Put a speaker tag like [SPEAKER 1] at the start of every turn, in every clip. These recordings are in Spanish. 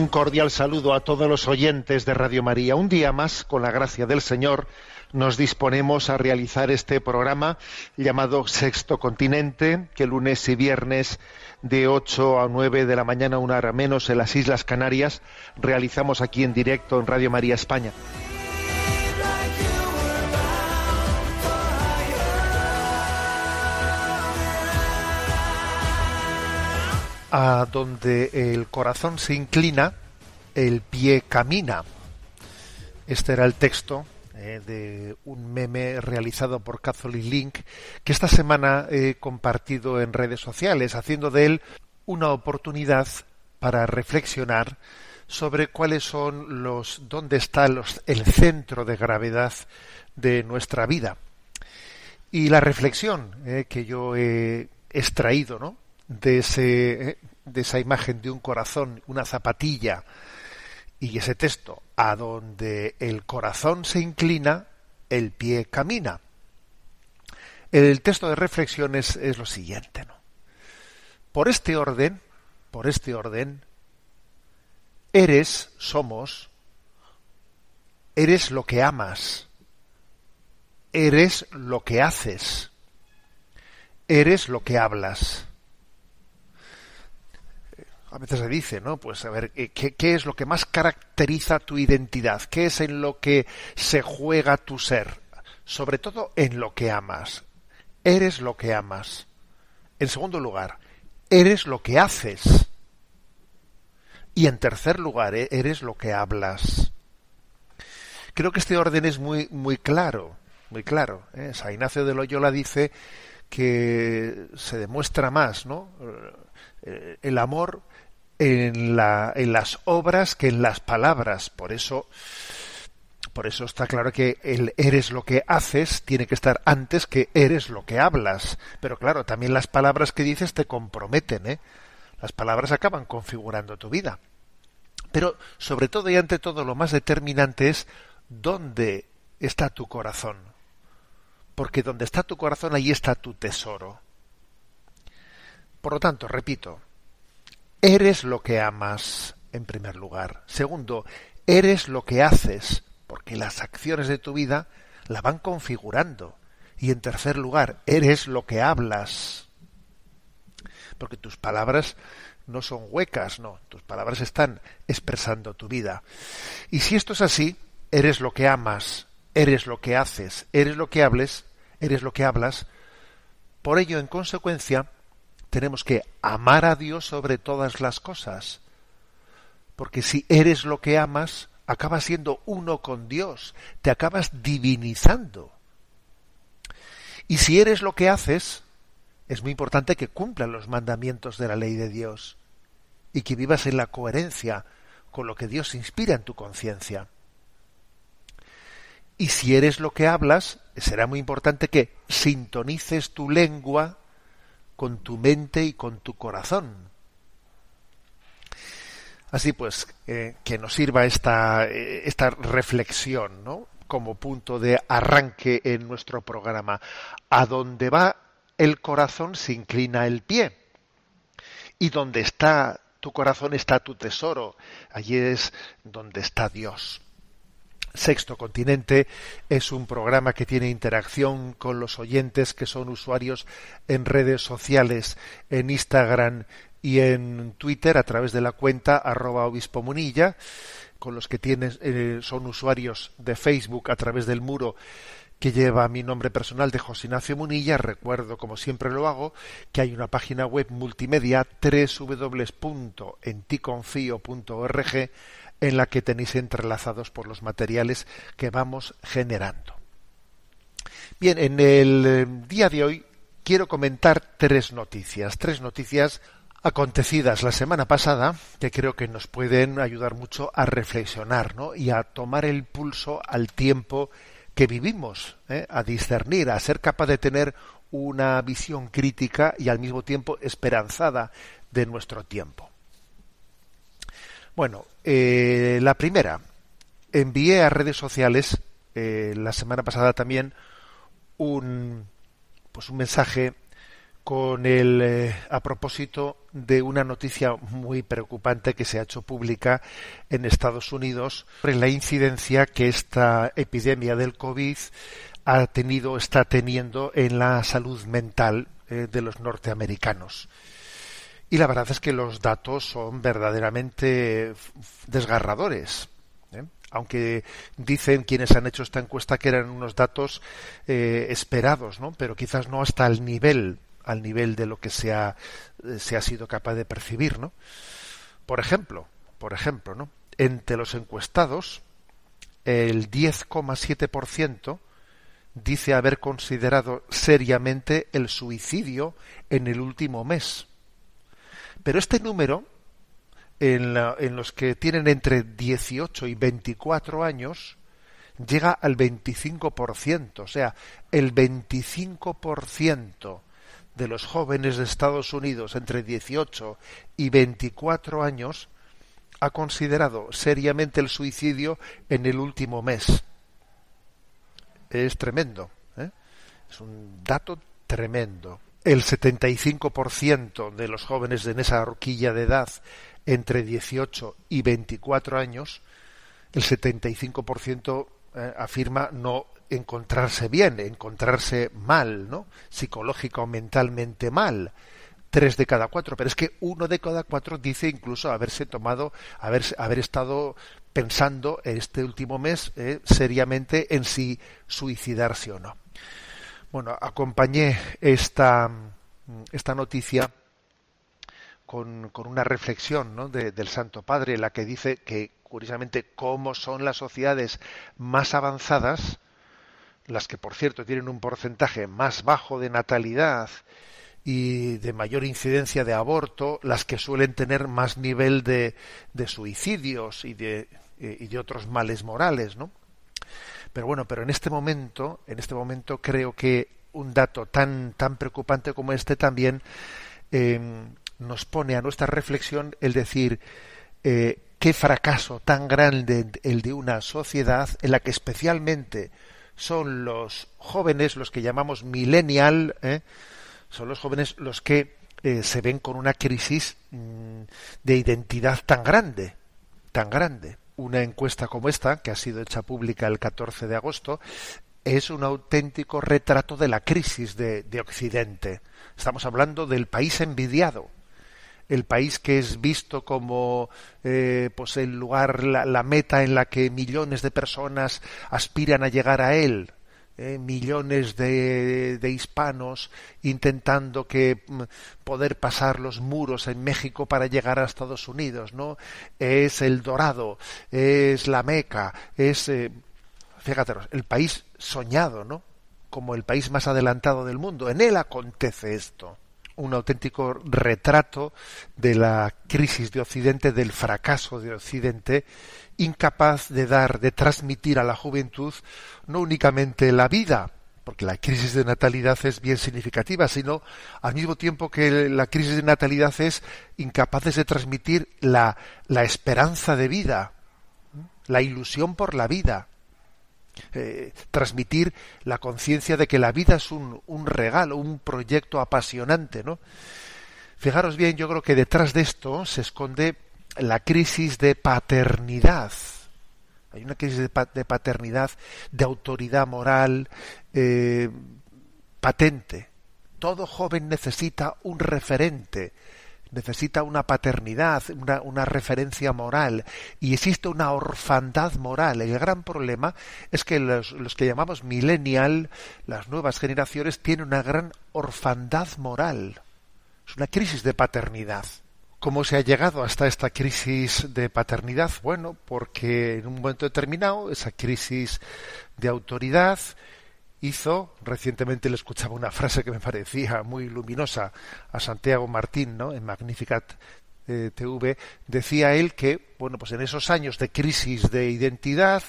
[SPEAKER 1] Un cordial saludo a todos los oyentes de Radio María. Un día más, con la gracia del Señor, nos disponemos a realizar este programa llamado Sexto Continente, que lunes y viernes de 8 a 9 de la mañana, una hora menos, en las Islas Canarias, realizamos aquí en directo en Radio María España. A donde el corazón se inclina, el pie camina. Este era el texto eh, de un meme realizado por Catholic Link que esta semana he compartido en redes sociales, haciendo de él una oportunidad para reflexionar sobre cuáles son los dónde está el centro de gravedad de nuestra vida. Y la reflexión eh, que yo he extraído ¿no? de, ese, eh, de esa imagen de un corazón, una zapatilla, y ese texto, a donde el corazón se inclina, el pie camina. El texto de reflexión es, es lo siguiente, ¿no? Por este orden, por este orden, eres, somos, eres lo que amas, eres lo que haces, eres lo que hablas a veces se dice, ¿no? Pues a ver, ¿qué, ¿qué, es lo que más caracteriza tu identidad? ¿Qué es en lo que se juega tu ser? Sobre todo en lo que amas. Eres lo que amas. En segundo lugar, eres lo que haces. Y en tercer lugar, e-, eres lo que hablas. Creo que este orden es muy, muy claro, muy claro. ¿eh? San Ignacio de Loyola dice que se demuestra más, ¿no? El amor en, la, en las obras que en las palabras. Por eso, por eso está claro que el eres lo que haces tiene que estar antes que eres lo que hablas. Pero claro, también las palabras que dices te comprometen, ¿eh? Las palabras acaban configurando tu vida. Pero sobre todo y ante todo lo más determinante es dónde está tu corazón. Porque donde está tu corazón, ahí está tu tesoro. Por lo tanto, repito, eres lo que amas, en primer lugar. Segundo, eres lo que haces, porque las acciones de tu vida la van configurando. Y en tercer lugar, eres lo que hablas. Porque tus palabras no son huecas, no, tus palabras están expresando tu vida. Y si esto es así, eres lo que amas, eres lo que haces, eres lo que hables, eres lo que hablas. Por ello, en consecuencia, tenemos que amar a Dios sobre todas las cosas. Porque si eres lo que amas, acabas siendo uno con Dios, te acabas divinizando. Y si eres lo que haces, es muy importante que cumplan los mandamientos de la ley de Dios y que vivas en la coherencia con lo que Dios inspira en tu conciencia. Y si eres lo que hablas, será muy importante que sintonices tu lengua con tu mente y con tu corazón. Así pues, eh, que nos sirva esta, eh, esta reflexión, ¿no? Como punto de arranque en nuestro programa. A donde va el corazón se inclina el pie. Y donde está tu corazón está tu tesoro. Allí es donde está Dios. Sexto Continente es un programa que tiene interacción con los oyentes que son usuarios en redes sociales, en Instagram y en Twitter a través de la cuenta arroba obispo munilla, con los que tienen, eh, son usuarios de Facebook a través del muro que lleva mi nombre personal de José Ignacio Munilla. Recuerdo, como siempre lo hago, que hay una página web multimedia www.enticonfio.org en la que tenéis entrelazados por los materiales que vamos generando. Bien, en el eh, día de hoy quiero comentar tres noticias, tres noticias acontecidas la semana pasada que creo que nos pueden ayudar mucho a reflexionar ¿no? y a tomar el pulso al tiempo que vivimos, ¿eh? a discernir, a ser capaz de tener una visión crítica y al mismo tiempo esperanzada de nuestro tiempo. Bueno, eh, la primera, envié a redes sociales eh, la semana pasada también un, pues un mensaje con el eh, a propósito de una noticia muy preocupante que se ha hecho pública en Estados Unidos sobre la incidencia que esta epidemia del COVID ha tenido está teniendo en la salud mental de los norteamericanos. Y la verdad es que los datos son verdaderamente desgarradores. ¿eh? Aunque dicen quienes han hecho esta encuesta que eran unos datos eh, esperados, ¿no? Pero quizás no hasta el nivel, al nivel de lo que se ha, se ha sido capaz de percibir, ¿no? Por ejemplo, por ejemplo, ¿no? Entre los encuestados, el 10,7% dice haber considerado seriamente el suicidio en el último mes. Pero este número, en, los que tienen entre 18 y 24 años, llega al 25%. O sea, el 25% de los jóvenes de Estados Unidos entre 18 y 24 años ha considerado seriamente el suicidio en el último mes. Es tremendo. ¿eh? Es un dato tremendo el 75% de los jóvenes en esa horquilla de edad entre 18 y 24 años, el 75% eh, afirma no encontrarse bien, encontrarse mal, ¿no? Psicológico o mentalmente mal. Tres de cada cuatro, pero es que uno de cada cuatro dice incluso haberse tomado, haber, haber estado pensando en este último mes eh, seriamente en si suicidarse o no. Bueno, acompañé esta, esta noticia con, con una reflexión ¿no? del Santo Padre, la que dice que, curiosamente, cómo son las sociedades más avanzadas, las que, por cierto, tienen un porcentaje más bajo de natalidad y de mayor incidencia de aborto, las que suelen tener más nivel de, de suicidios y de, y de otros males morales, ¿no? Pero bueno, pero en este momento, en este momento creo que un dato tan, tan preocupante como este también em, nos pone a nuestra reflexión el decir eh, qué fracaso tan grande el de una sociedad en la que especialmente son los jóvenes, los que llamamos millennial, ¿eh? son los jóvenes los que eh, se ven con una crisis mm, de identidad tan grande, tan grande una encuesta como esta, que ha sido hecha pública el 14 de agosto, es un auténtico retrato de la crisis de, Occidente. Estamos hablando del país envidiado, el país que es visto como eh, pues el lugar, la, meta en la que millones de personas aspiran a llegar a él, eh, millones de, hispanos intentando que mm, poder pasar los muros en México para llegar a Estados Unidos, ¿no? Es el Dorado, es la Meca, es eh, fíjate, el país soñado, ¿no? Como el país más adelantado del mundo. En él acontece esto un auténtico retrato de la crisis de Occidente, del fracaso de Occidente, incapaz de dar, de transmitir a la juventud no únicamente la vida, porque la crisis de natalidad es bien significativa, sino al mismo tiempo que la crisis de natalidad es incapaces de transmitir la, esperanza de vida, la ilusión por la vida, eh, transmitir la conciencia de que la vida es un, un, regalo, un proyecto apasionante, ¿no? Fijaros bien, yo creo que detrás de esto se esconde la crisis de paternidad. Hay una crisis de, paternidad, de autoridad moral eh, patente. Todo joven necesita un referente, necesita una paternidad, una, referencia moral, y existe una orfandad moral. El gran problema es que los, los, que llamamos millennial, las nuevas generaciones, tienen una gran orfandad moral. Es una crisis de paternidad. ¿Cómo se ha llegado hasta esta crisis de paternidad? Bueno, porque en un momento determinado esa crisis de autoridad hizo, recientemente le escuchaba una frase que me parecía muy luminosa a Santiago Martín, ¿no? En Magnificat eh, TV, decía él que, bueno, pues en esos años de crisis de identidad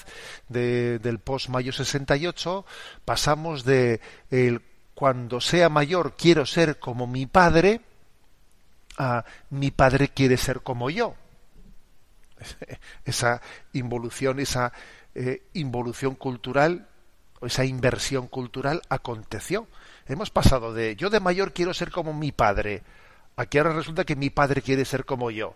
[SPEAKER 1] de, del post-mayo 68, pasamos de el cuando sea mayor quiero ser como mi padre, a mi padre quiere ser como yo. Esa involución, esa eh, involución cultural, esa inversión cultural aconteció. Hemos pasado de yo de mayor quiero ser como mi padre, a que ahora resulta que mi padre quiere ser como yo.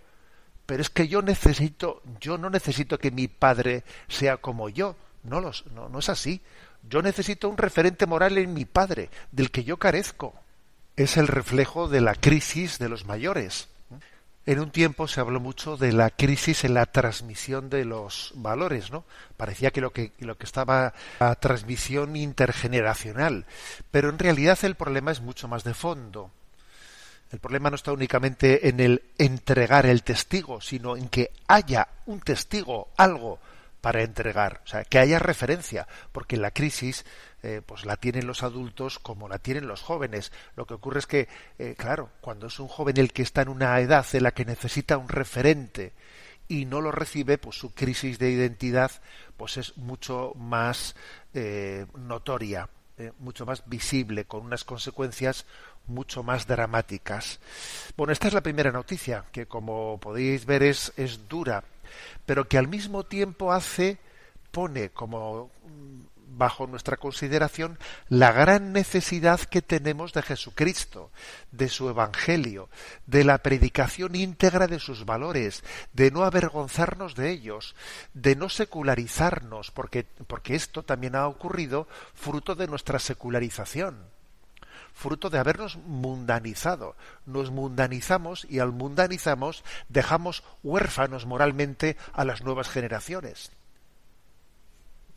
[SPEAKER 1] Pero es que yo necesito, yo no necesito que mi padre sea como yo. No, los, no, no es así. Yo necesito un referente moral en mi padre, del que yo carezco es el reflejo de la crisis de los mayores. En un tiempo se habló mucho de la crisis en la transmisión de los valores, ¿no? Parecía que lo que, lo que estaba la transmisión intergeneracional, pero en realidad el problema es mucho más de fondo. El problema no está únicamente en el entregar el testigo, sino en que haya un testigo, algo para entregar, o sea, que haya referencia, porque la crisis eh, pues la tienen los adultos como la tienen los jóvenes. Lo que ocurre es que, eh, claro, cuando es un joven el que está en una edad en la que necesita un referente y no lo recibe, pues su crisis de identidad pues es mucho más eh, notoria, mucho más visible, con unas consecuencias mucho más dramáticas. Bueno, esta es la primera noticia, que como podéis ver es, es dura, pero que al mismo tiempo hace, pone como bajo nuestra consideración la gran necesidad que tenemos de Jesucristo, de su Evangelio, de la predicación íntegra de sus valores, de no avergonzarnos de ellos, de no secularizarnos, porque, porque esto también ha ocurrido fruto de nuestra secularización fruto de habernos mundanizado. Nos mundanizamos y al mundanizamos dejamos huérfanos moralmente a las nuevas generaciones.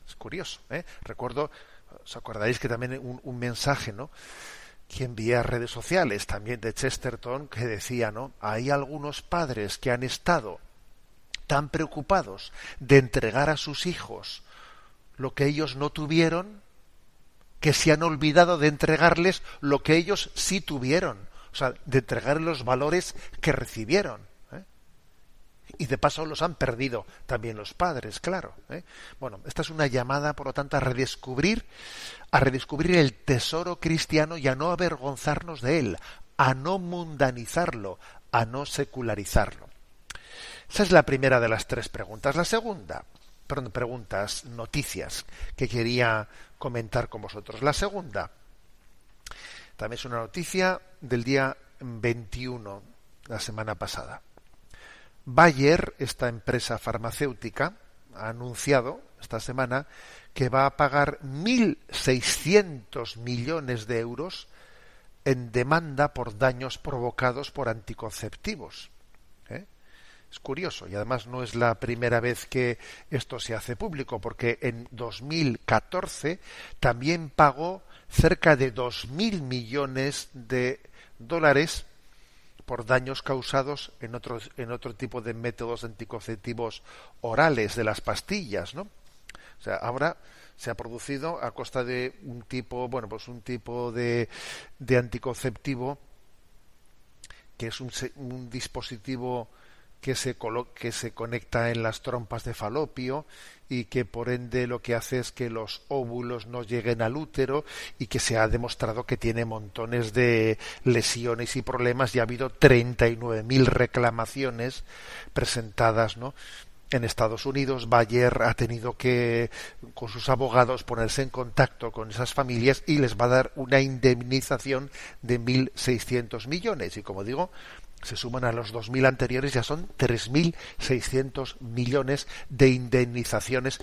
[SPEAKER 1] Es curioso. ¿eh? Recuerdo, os acordáis que también un, mensaje, ¿no? que envié a redes sociales también de Chesterton que decía, ¿no? Hay algunos padres que han estado tan preocupados de entregar a sus hijos lo que ellos no tuvieron que se han olvidado de entregarles lo que ellos sí tuvieron, o sea, de entregarles los valores que recibieron y de paso los han perdido también los padres, claro. ¿eh? Bueno, esta es una llamada, por lo tanto, a redescubrir, a redescubrir el tesoro cristiano y a no avergonzarnos de él, a no mundanizarlo, a no secularizarlo. Esa es la primera de las tres preguntas. La segunda, perdón, preguntas, noticias que quería comentar con vosotros. La segunda, también es una noticia del día 21, la semana pasada. Bayer, esta empresa farmacéutica, ha anunciado esta semana que va a pagar 1.600 millones de euros en demanda por daños provocados por anticonceptivos. ¿eh? Es curioso y además no es la primera vez que esto se hace público, porque en 2014 también pagó cerca de 2.000 millones de dólares por daños causados en, otros, en otro tipo de métodos anticonceptivos orales de las pastillas, ¿no? O sea, ahora se ha producido a costa de un tipo, bueno, pues un tipo de, de anticonceptivo que es un, un dispositivo que se, que se conecta en las trompas de falopio y que por ende lo que hace es que los óvulos no lleguen al útero y que se ha demostrado que tiene montones de lesiones y problemas y ha habido 39.000 reclamaciones presentadas ¿no? en Estados Unidos, Bayer ha tenido que, con sus abogados, ponerse en contacto con esas familias y les va a dar una indemnización de 1.600 millones. Y como digo, se suman a los 2.000 anteriores, ya son 3.600 millones de indemnizaciones.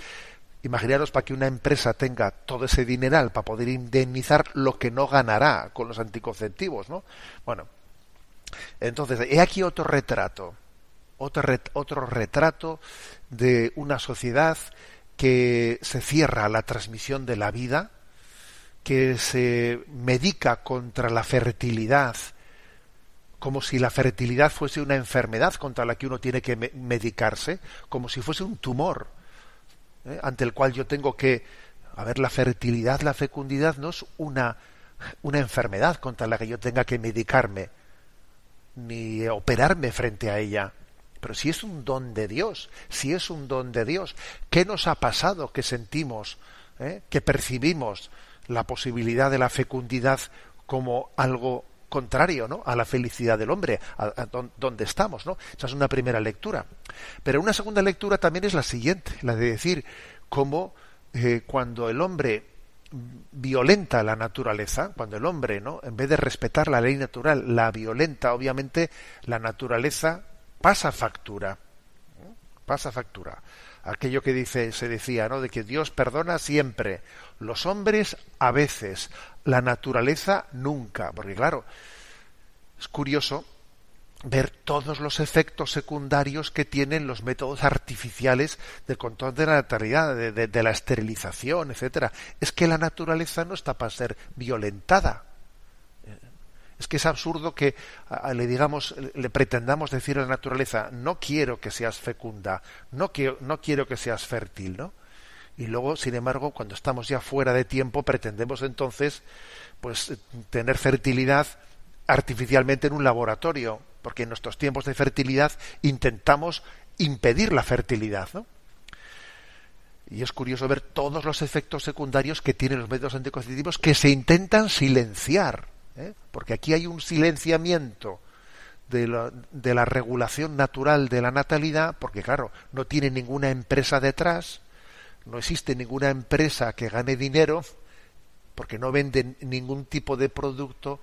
[SPEAKER 1] Imaginaros para que una empresa tenga todo ese dineral para poder indemnizar lo que no ganará con los anticonceptivos, ¿no? Bueno, entonces, he aquí otro retrato otro, otro retrato de una sociedad que se cierra a la transmisión de la vida, que se medica contra la fertilidad, como si la fertilidad fuese una enfermedad contra la que uno tiene que medicarse, como si fuese un tumor ¿eh? ante el cual yo tengo que... A ver, la fertilidad, la fecundidad no es una, una enfermedad contra la que yo tenga que medicarme, ni operarme frente a ella. Pero si es un don de Dios, si es un don de Dios, ¿qué nos ha pasado que sentimos, eh, que percibimos la posibilidad de la fecundidad como algo contrario ¿no? a la felicidad del hombre, a, donde estamos? ¿no? Esa es una primera lectura. Pero una segunda lectura también es la siguiente, la de decir cómo eh, cuando el hombre violenta la naturaleza, cuando el hombre, ¿no? en vez de respetar la ley natural, la violenta, obviamente la naturaleza pasa factura. Pasa factura. Aquello que dice, se decía, ¿no? De que Dios perdona siempre. Los hombres a veces. La naturaleza nunca. Porque claro, es curioso ver todos los efectos secundarios que tienen los métodos artificiales de control de la natalidad, de, de la esterilización, etcétera. Es que la naturaleza no está para ser violentada. Es que es absurdo que le digamos, le pretendamos decir a la naturaleza, no quiero que seas fecunda, no quiero, que seas fértil, ¿no? Y luego, sin embargo, cuando estamos ya fuera de tiempo, pretendemos entonces, pues, tener fertilidad artificialmente en un laboratorio, porque en nuestros tiempos de fertilidad intentamos impedir la fertilidad, ¿no? Y es curioso ver todos los efectos secundarios que tienen los métodos anticonceptivos que se intentan silenciar ¿eh? porque aquí hay un silenciamiento de la, regulación natural de la natalidad, porque claro, no tiene ninguna empresa detrás, no existe ninguna empresa que gane dinero, porque no vende ningún tipo de producto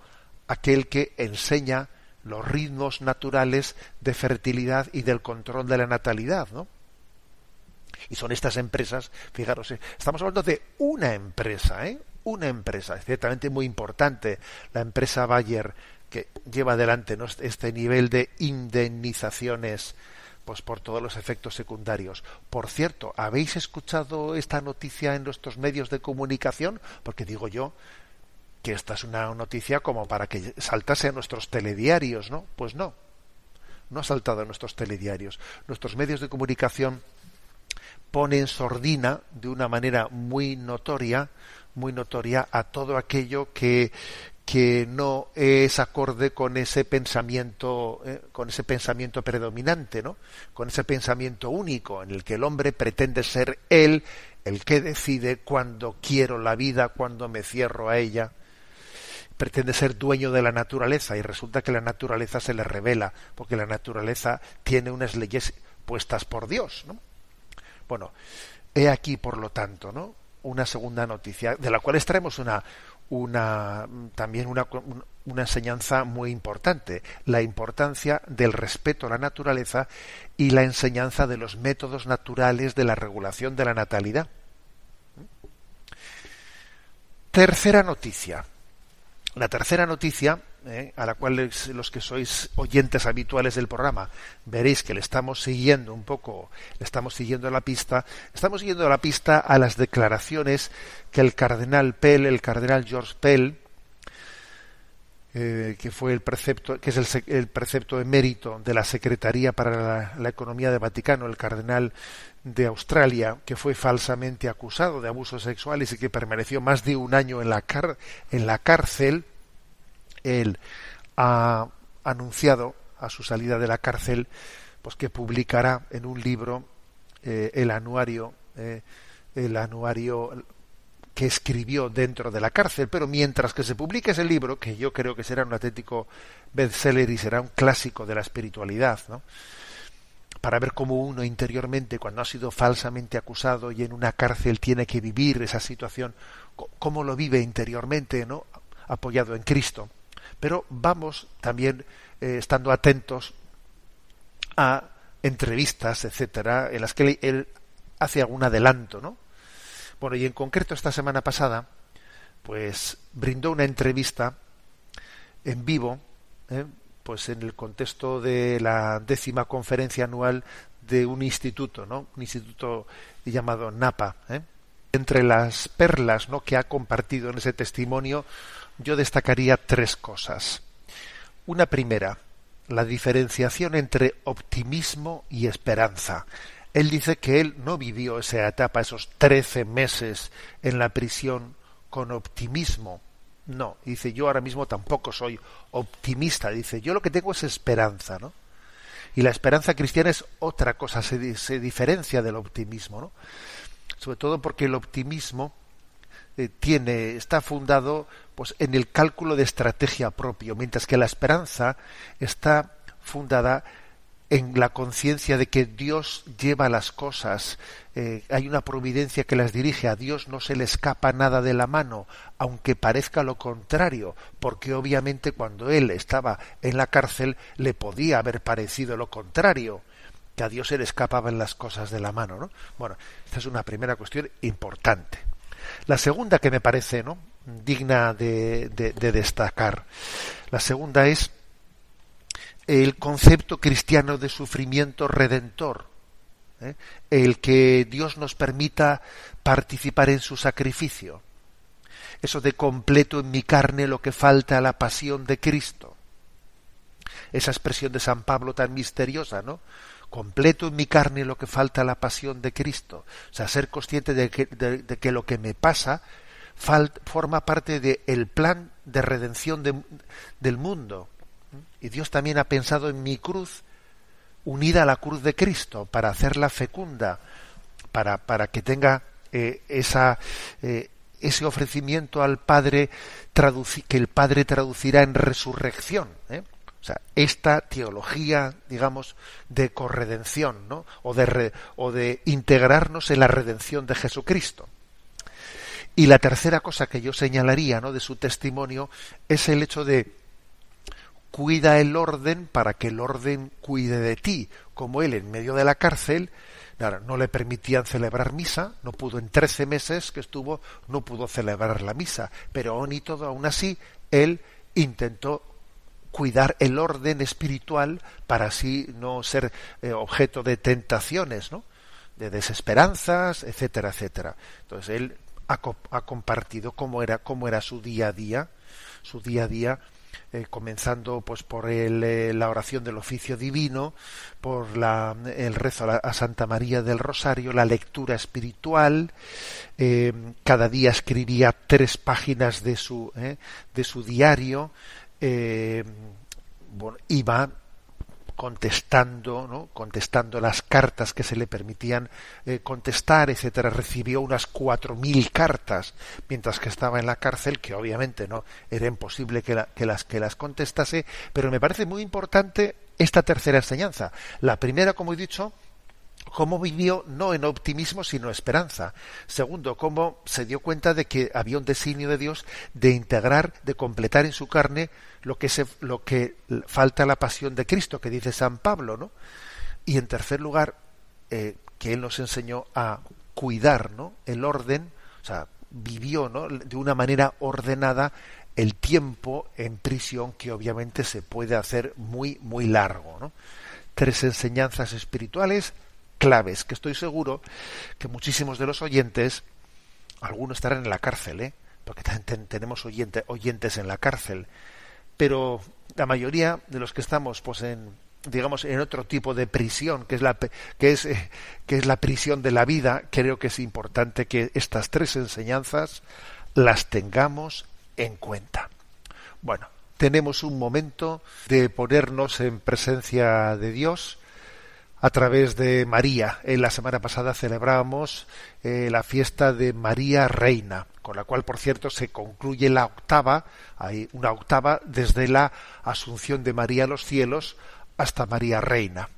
[SPEAKER 1] aquel que enseña los ritmos naturales de fertilidad y del control de la natalidad, ¿no? Y son estas empresas, fijaros, ¿eh? estamos hablando de una empresa, ¿eh? Una empresa, ciertamente muy importante, la empresa Bayer, que lleva adelante este nivel de indemnizaciones pues por todos los efectos secundarios. Por cierto, ¿habéis escuchado esta noticia en nuestros medios de comunicación? Porque digo yo que esta es una noticia como para que saltase a nuestros telediarios, ¿no? Pues no. No ha saltado a nuestros telediarios. Nuestros medios de comunicación ponen sordina de una manera muy notoria muy notoria a todo aquello que, que no es acorde con ese pensamiento eh, con ese pensamiento predominante no con ese pensamiento único en el que el hombre pretende ser él el que decide cuando quiero la vida cuando me cierro a ella. Pretende ser dueño de la naturaleza y resulta que la naturaleza se le revela porque la naturaleza tiene unas leyes puestas por Dios no bueno he aquí por lo tanto no una segunda noticia, de la cual extraemos una, una también una, una enseñanza muy importante, la importancia del respeto a la naturaleza y la enseñanza de los métodos naturales de la regulación de la natalidad. Tercera noticia. La tercera noticia ¿eh? a la cual los que sois oyentes habituales del programa veréis que le estamos siguiendo un poco, le estamos siguiendo la pista, estamos siguiendo la pista a las declaraciones que el cardenal Pell, el cardenal George Pell, eh, que fue el precepto, que es el, el, precepto emérito de la Secretaría para la, Economía de Vaticano, el cardenal de Australia, que fue falsamente acusado de abusos sexuales y que permaneció más de un año en la, car en la cárcel, él ha anunciado a su salida de la cárcel pues que publicará en un libro eh, el anuario, eh, el anuario que escribió dentro de la cárcel, pero mientras que se publique ese libro, que yo creo que será un auténtico bestseller y será un clásico de la espiritualidad, ¿no? para ver cómo uno interiormente, cuando ha sido falsamente acusado y en una cárcel tiene que vivir esa situación, cómo lo vive interiormente, ¿no? apoyado en Cristo. Pero vamos también eh, estando atentos a entrevistas, etcétera, en las que él hace algún adelanto, ¿no? Bueno, y en concreto esta semana pasada, pues brindó una entrevista en vivo, ¿eh? pues en el contexto de la décima conferencia anual de un instituto, ¿no? Un instituto llamado NAPA. ¿eh? Entre las perlas, ¿no? Que ha compartido en ese testimonio, yo destacaría tres cosas. Una primera, la diferenciación entre optimismo y esperanza. Él dice que él no vivió esa etapa, esos trece meses en la prisión con optimismo. No, dice yo ahora mismo tampoco soy optimista. Dice yo lo que tengo es esperanza, ¿no? Y la esperanza cristiana es otra cosa, se, se diferencia del optimismo, ¿no? Sobre todo porque el optimismo eh, tiene, está fundado pues en el cálculo de estrategia propio, mientras que la esperanza está fundada en la conciencia de que Dios lleva las cosas, eh, hay una providencia que las dirige, a Dios no se le escapa nada de la mano, aunque parezca lo contrario, porque obviamente cuando él estaba en la cárcel le podía haber parecido lo contrario, que a Dios se le escapaban las cosas de la mano, ¿no? Bueno, esta es una primera cuestión importante. La segunda que me parece, ¿no? digna de destacar. La segunda es el concepto cristiano de sufrimiento redentor, ¿eh? el que Dios nos permita participar en su sacrificio, eso de completo en mi carne lo que falta a la pasión de Cristo, esa expresión de San Pablo tan misteriosa, ¿no? Completo en mi carne lo que falta a la pasión de Cristo, o sea, ser consciente de que, de, que lo que me pasa forma parte del plan de redención del mundo, y Dios también ha pensado en mi cruz unida a la cruz de Cristo para hacerla fecunda, para, para que tenga eh, esa, eh, ese ofrecimiento al Padre que el Padre traducirá en resurrección. ¿eh? O sea, esta teología, digamos, de corredención, ¿no? O de, o de integrarnos en la redención de Jesucristo. Y la tercera cosa que yo señalaría, ¿no? De su testimonio es el hecho de cuida el orden para que el orden cuide de ti, como él en medio de la cárcel, no le permitían celebrar misa, no pudo en trece meses que estuvo, no pudo celebrar la misa, pero aún y todo, aún así, él intentó cuidar el orden espiritual para así no ser eh, objeto de tentaciones, ¿no? de desesperanzas, etcétera, etcétera. Entonces él ha, ha compartido cómo era, su día a día, su día a día eh, comenzando pues por el, eh, la oración del oficio divino, por la, el rezo a, Santa María del Rosario, la lectura espiritual. Cada día escribía tres páginas de su, de su diario. Bueno, iba contestando, ¿no? contestando las cartas que se le permitían eh, contestar, etcétera, recibió unas cuatro mil cartas mientras que estaba en la cárcel, que obviamente no era imposible que, que, las que las contestase, pero me parece muy importante esta tercera enseñanza. La primera, como he dicho, cómo vivió no en optimismo sino esperanza. Segundo, cómo se dio cuenta de que había un designio de Dios de integrar, de completar en su carne lo que, se, lo que falta la pasión de Cristo, que dice San Pablo, ¿no? Y en tercer lugar, eh, que él nos enseñó a cuidar, ¿no? El orden, o sea, vivió, ¿no? De una manera ordenada el tiempo en prisión que obviamente se puede hacer muy muy largo, ¿no? Tres enseñanzas espirituales claves que estoy seguro que muchísimos de los oyentes, algunos estarán en la cárcel, ¿eh? porque tenemos oyentes en la cárcel, pero la mayoría de los que estamos pues en digamos en otro tipo de prisión que es la que es eh, que es la prisión de la vida creo que es importante que estas tres enseñanzas las tengamos en cuenta. Bueno tenemos un momento de ponernos en presencia de Dios a través de María. En la semana pasada celebramos eh, la fiesta de María Reina, con la cual, por cierto, se concluye la octava, hay una octava desde la Asunción de María a los cielos hasta María Reina.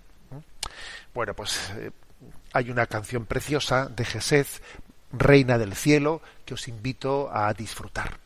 [SPEAKER 1] Bueno, pues eh, hay una canción preciosa de Gesed, Reina del Cielo, que os invito a disfrutar.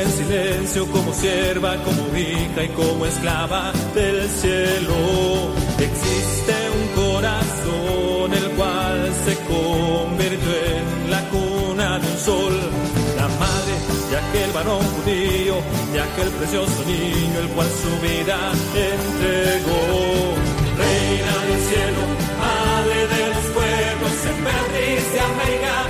[SPEAKER 2] En silencio como sierva, como hija y como esclava del cielo. Existe un corazón el cual se convirtió en la cuna de un sol. La madre de aquel varón judío, de aquel precioso niño el cual su vida entregó. Reina del cielo, madre de los pueblos, emperatriz de América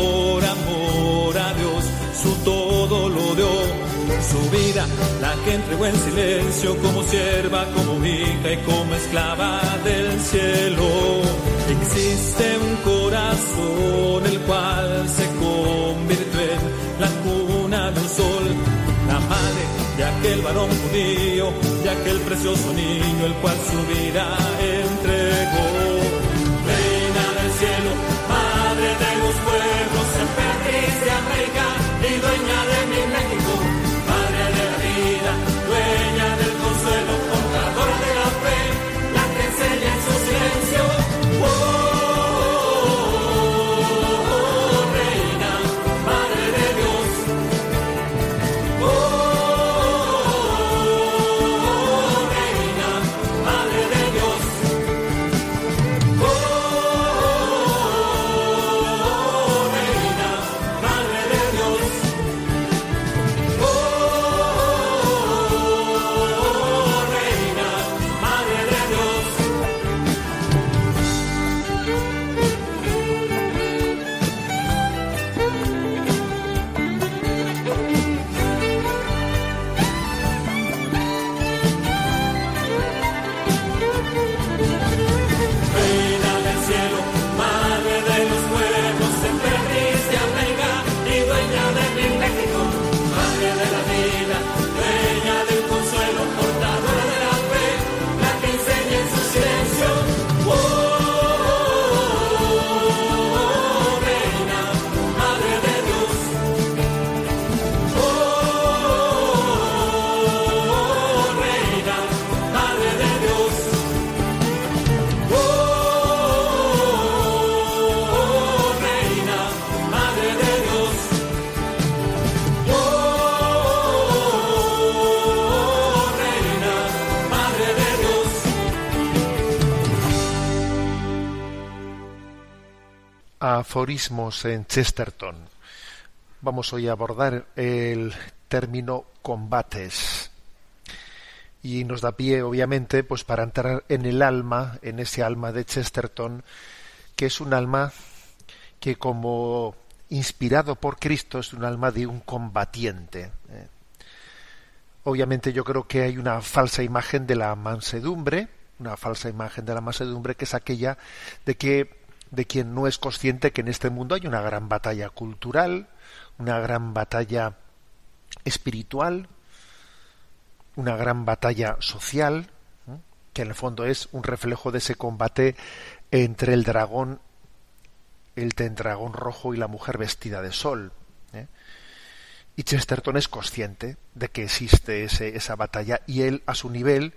[SPEAKER 2] entregó en silencio como sierva, como hija y como esclava del cielo. Existe un corazón el cual se convirtió en la cuna del sol, la madre de aquel varón judío, de aquel precioso niño el cual su vida entregó. Reina del cielo, madre de los pueblos, emperatriz de América y dueña de mi México en
[SPEAKER 1] Chesterton. Vamos hoy a abordar el término combates. Y nos da pie, obviamente, pues para entrar en el alma, en ese alma de Chesterton, que es un alma que como inspirado por Cristo es un alma de un combatiente. ¿eh? Obviamente yo creo que hay una falsa imagen de la mansedumbre, una falsa imagen de la mansedumbre que es aquella de que de quien no es consciente que en este mundo hay una gran batalla cultural, una gran batalla espiritual, una gran batalla social, que en el fondo es un reflejo de ese combate entre el dragón, el dragón rojo y la mujer vestida de sol. ¿eh? Y Chesterton es consciente de que existe ese, esa batalla y él, a su nivel,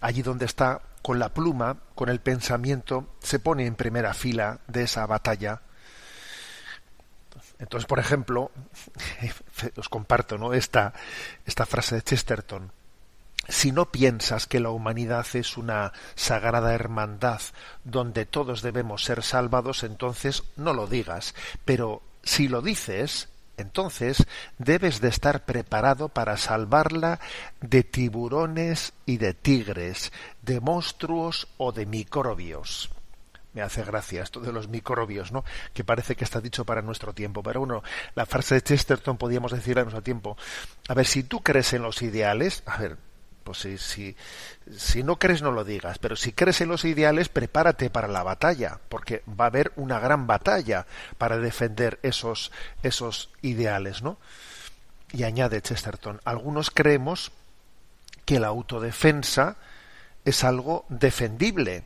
[SPEAKER 1] allí donde está, con la pluma, con el pensamiento, se pone en primera fila de esa batalla. Entonces, por ejemplo, os comparto ¿no? esta, esta frase de Chesterton. Si no piensas que la humanidad es una sagrada hermandad donde todos debemos ser salvados, entonces no lo digas. Pero si lo dices, entonces debes de estar preparado para salvarla de tiburones y de tigres, de monstruos o de microbios. Me hace gracia esto de los microbios, ¿no? Que parece que está dicho para nuestro tiempo. Pero bueno, la frase de Chesterton podríamos decir a nuestro tiempo. A ver, si tú crees en los ideales, a ver, pues si, si, si, no crees no lo digas, pero si crees en los ideales, prepárate para la batalla, porque va a haber una gran batalla para defender esos, esos ideales, ¿no? Y añade Chesterton, algunos creemos que la autodefensa es algo defendible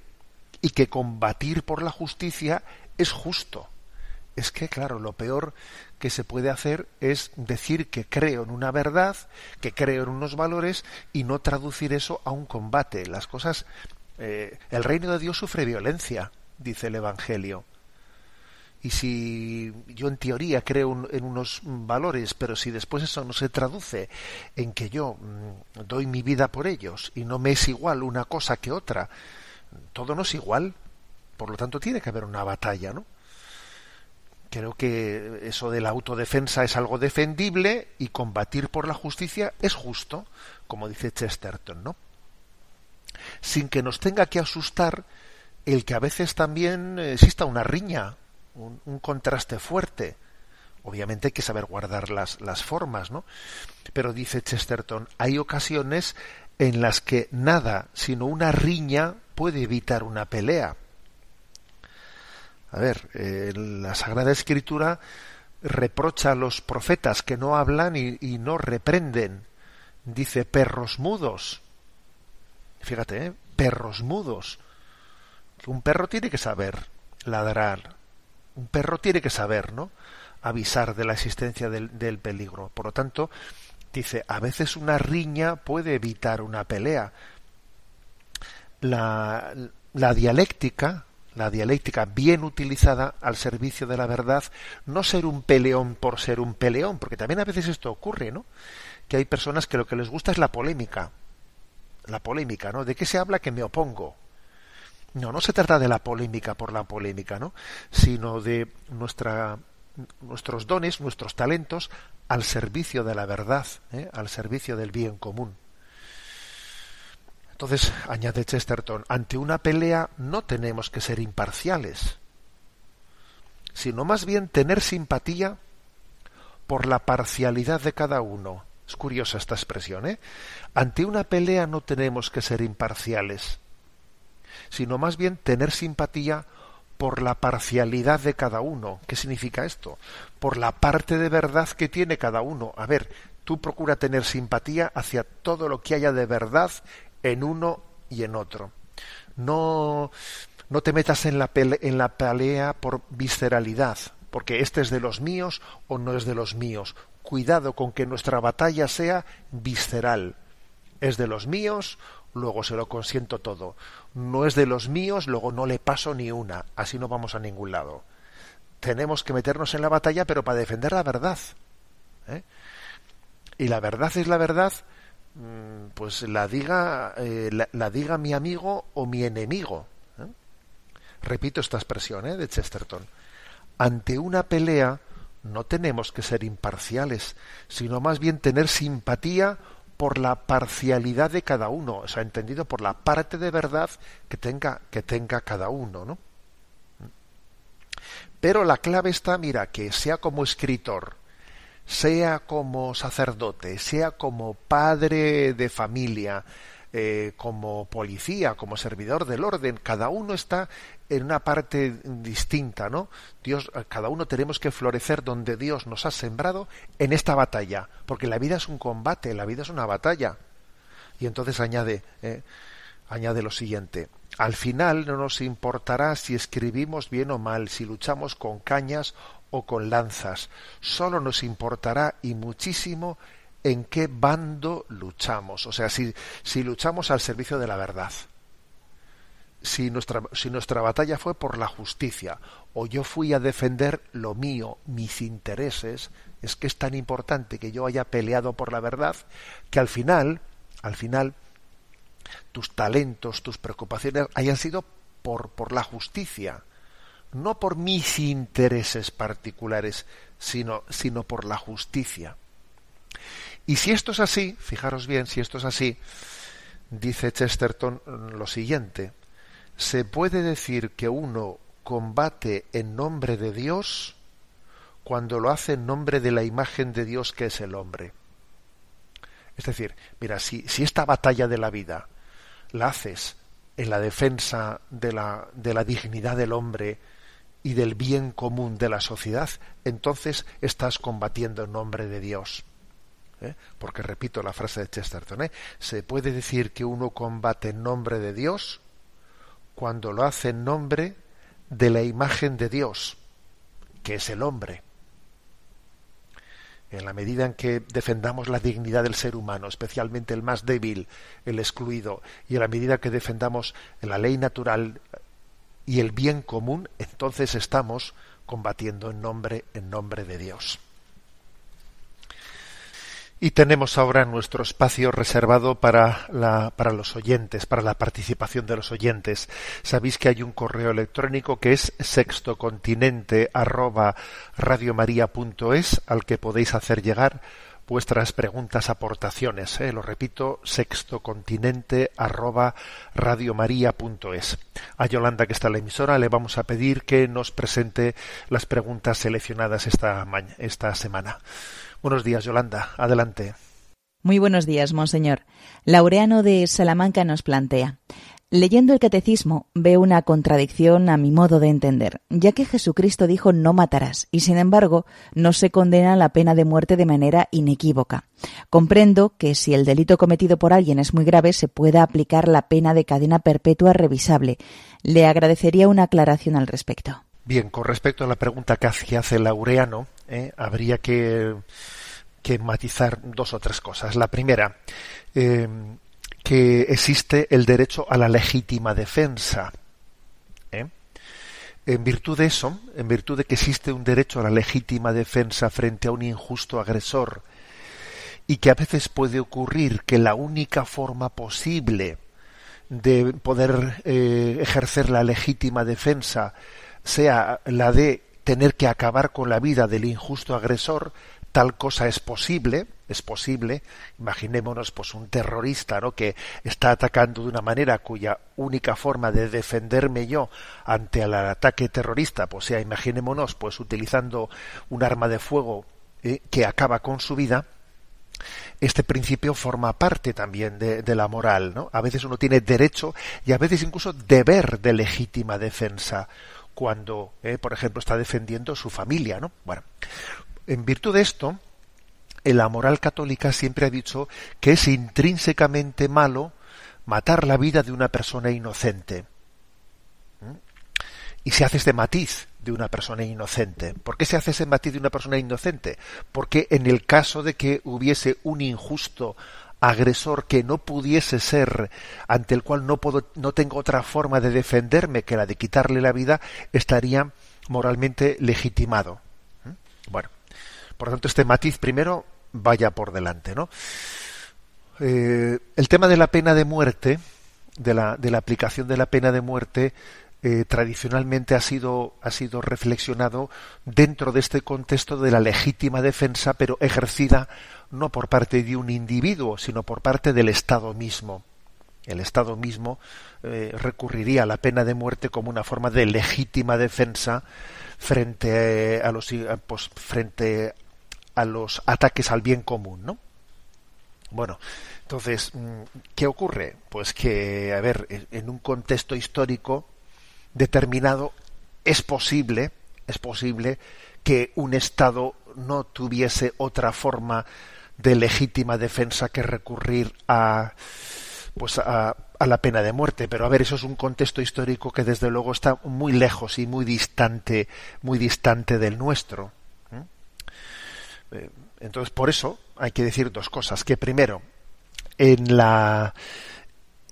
[SPEAKER 1] y que combatir por la justicia es justo. Es que, claro, lo peor que se puede hacer es decir que creo en una verdad, que creo en unos valores y no traducir eso a un combate. Las cosas, eh, el reino de Dios sufre violencia, dice el Evangelio. Y si yo en teoría creo en unos valores, pero si después eso no se traduce en que yo mm, doy mi vida por ellos y no me es igual una cosa que otra, todo no es igual. Por lo tanto, tiene que haber una batalla, ¿no? Creo que eso de la autodefensa es algo defendible y combatir por la justicia es justo, como dice Chesterton, ¿no? Sin que nos tenga que asustar el que a veces también exista una riña, un, contraste fuerte. Obviamente hay que saber guardar las, las formas, ¿no? Pero dice Chesterton, hay ocasiones en las que nada, sino una riña, puede evitar una pelea. A ver, eh, la Sagrada Escritura reprocha a los profetas que no hablan y, no reprenden. Dice perros mudos. Fíjate, ¿eh? perros mudos. Un perro tiene que saber ladrar. Un perro tiene que saber, ¿no? Avisar de la existencia del, del peligro. Por lo tanto, dice, a veces una riña puede evitar una pelea. La, la dialéctica, la dialéctica bien utilizada al servicio de la verdad, no ser un peleón por ser un peleón, porque también a veces esto ocurre, ¿no? Que hay personas que lo que les gusta es la polémica. La polémica, ¿no? ¿De qué se habla que me opongo? No, no se trata de la polémica por la polémica, ¿no? Sino de nuestra, nuestros dones, nuestros talentos al servicio de la verdad, ¿eh? al servicio del bien común. Entonces, añade Chesterton, ante una pelea no tenemos que ser imparciales, sino más bien tener simpatía por la parcialidad de cada uno. Es curiosa esta expresión, ¿eh? Ante una pelea no tenemos que ser imparciales, sino más bien tener simpatía por la parcialidad de cada uno. ¿Qué significa esto? Por la parte de verdad que tiene cada uno. A ver, tú procura tener simpatía hacia todo lo que haya de verdad en uno y en otro. No, no te metas en la, en la pelea por visceralidad, porque este es de los míos o no es de los míos. Cuidado con que nuestra batalla sea visceral. Es de los míos, luego se lo consiento todo. No es de los míos, luego no le paso ni una. Así no vamos a ningún lado. Tenemos que meternos en la batalla, pero para defender la verdad. ¿eh? Y la verdad es la verdad pues la diga, eh, la, diga mi amigo o mi enemigo. ¿eh? Repito esta expresión ¿eh? de Chesterton. Ante una pelea no tenemos que ser imparciales, sino más bien tener simpatía por la parcialidad de cada uno, o sea, entendido por la parte de verdad que tenga, que tenga cada uno, ¿no? Pero la clave está, mira, que sea como escritor, sea como sacerdote, sea como padre de familia, eh, como policía, como servidor del orden, cada uno está en una parte distinta, ¿no? Dios, cada uno tenemos que florecer donde Dios nos ha sembrado en esta batalla, porque la vida es un combate, la vida es una batalla. Y entonces añade, eh, añade lo siguiente. Al final no nos importará si escribimos bien o mal, si luchamos con cañas o con lanzas. Solo nos importará y muchísimo en qué bando luchamos. O sea, si, si luchamos al servicio de la verdad. Si nuestra, si nuestra batalla fue por la justicia o yo fui a defender lo mío, mis intereses, es que es tan importante que yo haya peleado por la verdad que al final, al final, tus talentos, tus preocupaciones hayan sido por, por la justicia, no por mis intereses particulares, sino, sino por la justicia. Y si esto es así, fijaros bien, si esto es así, dice Chesterton lo siguiente, se puede decir que uno combate en nombre de Dios cuando lo hace en nombre de la imagen de Dios que es el hombre. Es decir, mira, si, si esta batalla de la vida la haces en la defensa de la, de la dignidad del hombre y del bien común de la sociedad, entonces estás combatiendo en nombre de Dios. ¿Eh? Porque repito la frase de Chesterton, se puede decir que uno combate en nombre de Dios cuando lo hace en nombre de la imagen de Dios, que es el hombre en la medida en que defendamos la dignidad del ser humano, especialmente el más débil, el excluido, y en la medida que defendamos la ley natural y el bien común, entonces estamos combatiendo en nombre en nombre de Dios. Y tenemos ahora nuestro espacio reservado para, la, para los oyentes, para la participación de los oyentes. Sabéis que hay un correo electrónico que es sextocontinente arroba al que podéis hacer llegar vuestras preguntas, aportaciones. ¿eh? Lo repito, sextocontinente arroba A Yolanda, que está en la emisora, le vamos a pedir que nos presente las preguntas seleccionadas esta, esta semana. Buenos días, Yolanda. Adelante.
[SPEAKER 3] Muy buenos días, monseñor. Laureano de Salamanca nos plantea. Leyendo el catecismo veo una contradicción a mi modo de entender, ya que Jesucristo dijo no matarás, y sin embargo no se condena la pena de muerte de manera inequívoca. Comprendo que si el delito cometido por alguien es muy grave se pueda aplicar la pena de cadena perpetua revisable. Le agradecería una aclaración al respecto.
[SPEAKER 1] Bien, con respecto a la pregunta que hace Laureano, ¿eh? habría que, matizar dos o tres cosas. La primera, eh, que existe el derecho a la legítima defensa. ¿eh? En virtud de eso, en virtud de que existe un derecho a la legítima defensa frente a un injusto agresor, y que a veces puede ocurrir que la única forma posible de poder ejercer la legítima defensa sea la de tener que acabar con la vida del injusto agresor, tal cosa es posible, es posible, imaginémonos pues un terrorista, ¿no? que está atacando de una manera cuya única forma de defenderme yo ante el ataque terrorista, pues sea, imaginémonos pues utilizando un arma de fuego ¿eh? que acaba con su vida, este principio forma parte también de, la moral, ¿no? A veces uno tiene derecho y a veces incluso deber de legítima defensa cuando, eh, por ejemplo, está defendiendo su familia, ¿no? Bueno, en virtud de esto, la moral católica siempre ha dicho que es intrínsecamente malo matar la vida de una persona inocente. ¿Mm? Y se hace este matiz de una persona inocente. ¿Por qué se hace ese matiz de una persona inocente? Porque en el caso de que hubiese un injusto agresor que no pudiese ser, ante el cual no, puedo, no tengo otra forma de defenderme que la de quitarle la vida, estaría moralmente legitimado. ¿Mm? Bueno, por lo tanto, este matiz primero vaya por delante, ¿no? Eh, el tema de la pena de muerte, de la, de la aplicación de la pena de muerte, eh, tradicionalmente ha sido, ha sido reflexionado dentro de este contexto de la legítima defensa, pero ejercida no por parte de un individuo, sino por parte del Estado mismo. El Estado mismo eh, recurriría a la pena de muerte como una forma de legítima defensa frente a los pues, frente a los ataques al bien común, ¿no? Bueno, entonces, mm, ¿qué ocurre? Pues que, a ver, en un contexto histórico determinado es posible, es posible que un Estado no tuviese otra forma de legítima defensa que recurrir a pues a, a la pena de muerte. Pero a ver, eso es un contexto histórico que desde luego está muy lejos y muy distante, muy distante del nuestro. Eh, entonces, por eso hay que decir dos cosas. Que primero, en la,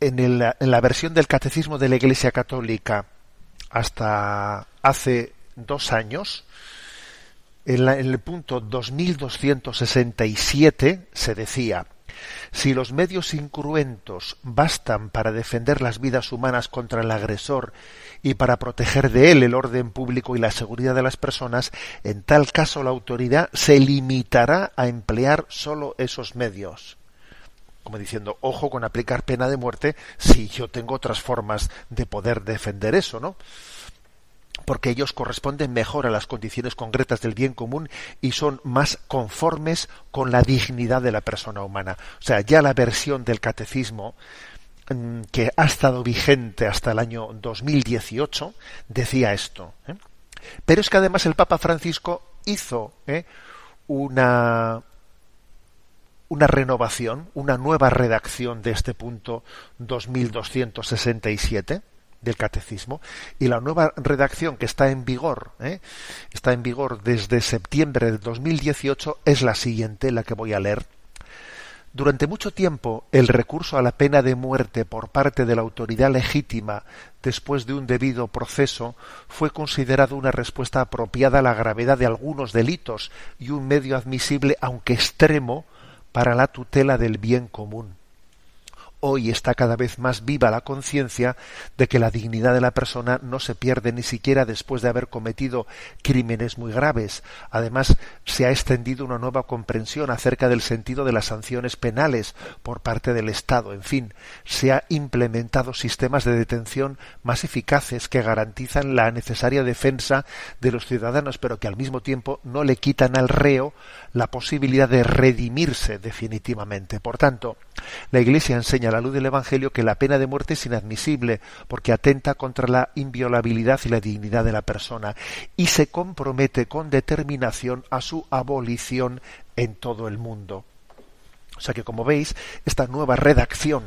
[SPEAKER 1] en, la versión del Catecismo de la Iglesia Católica hasta hace dos años, en, en el punto 2267 se decía, si los medios incruentos bastan para defender las vidas humanas contra el agresor y para proteger de él el orden público y la seguridad de las personas, en tal caso la autoridad se limitará a emplear sólo esos medios. Como diciendo, ojo con aplicar pena de muerte si yo tengo otras formas de poder defender eso, ¿no? Porque ellos corresponden mejor a las condiciones concretas del bien común y son más conformes con la dignidad de la persona humana. O sea, ya la versión del catecismo mm, que ha estado vigente hasta el año 2018 decía esto. ¿eh? Pero es que además el Papa Francisco hizo ¿eh? una una renovación, una nueva redacción de este punto 2267 del catecismo y la nueva redacción que está en vigor ¿eh? está en vigor desde septiembre de 2018 es la siguiente la que voy a leer durante mucho tiempo el recurso a la pena de muerte por parte de la autoridad legítima después de un debido proceso fue considerado una respuesta apropiada a la gravedad de algunos delitos y un medio admisible aunque extremo para la tutela del bien común hoy está cada vez más viva la conciencia de que la dignidad de la persona no se pierde ni siquiera después de haber cometido crímenes muy graves. Además, se ha extendido una nueva comprensión acerca del sentido de las sanciones penales por parte del Estado. En fin, se ha implementado sistemas de detención más eficaces que garantizan la necesaria defensa de los ciudadanos, pero que al mismo tiempo no le quitan al reo la posibilidad de redimirse definitivamente. Por tanto, la Iglesia enseña a la luz del Evangelio que la pena de muerte es inadmisible porque atenta contra la inviolabilidad y la dignidad de la persona y se compromete con determinación a su abolición en todo el mundo. O sea que, como veis, esta nueva redacción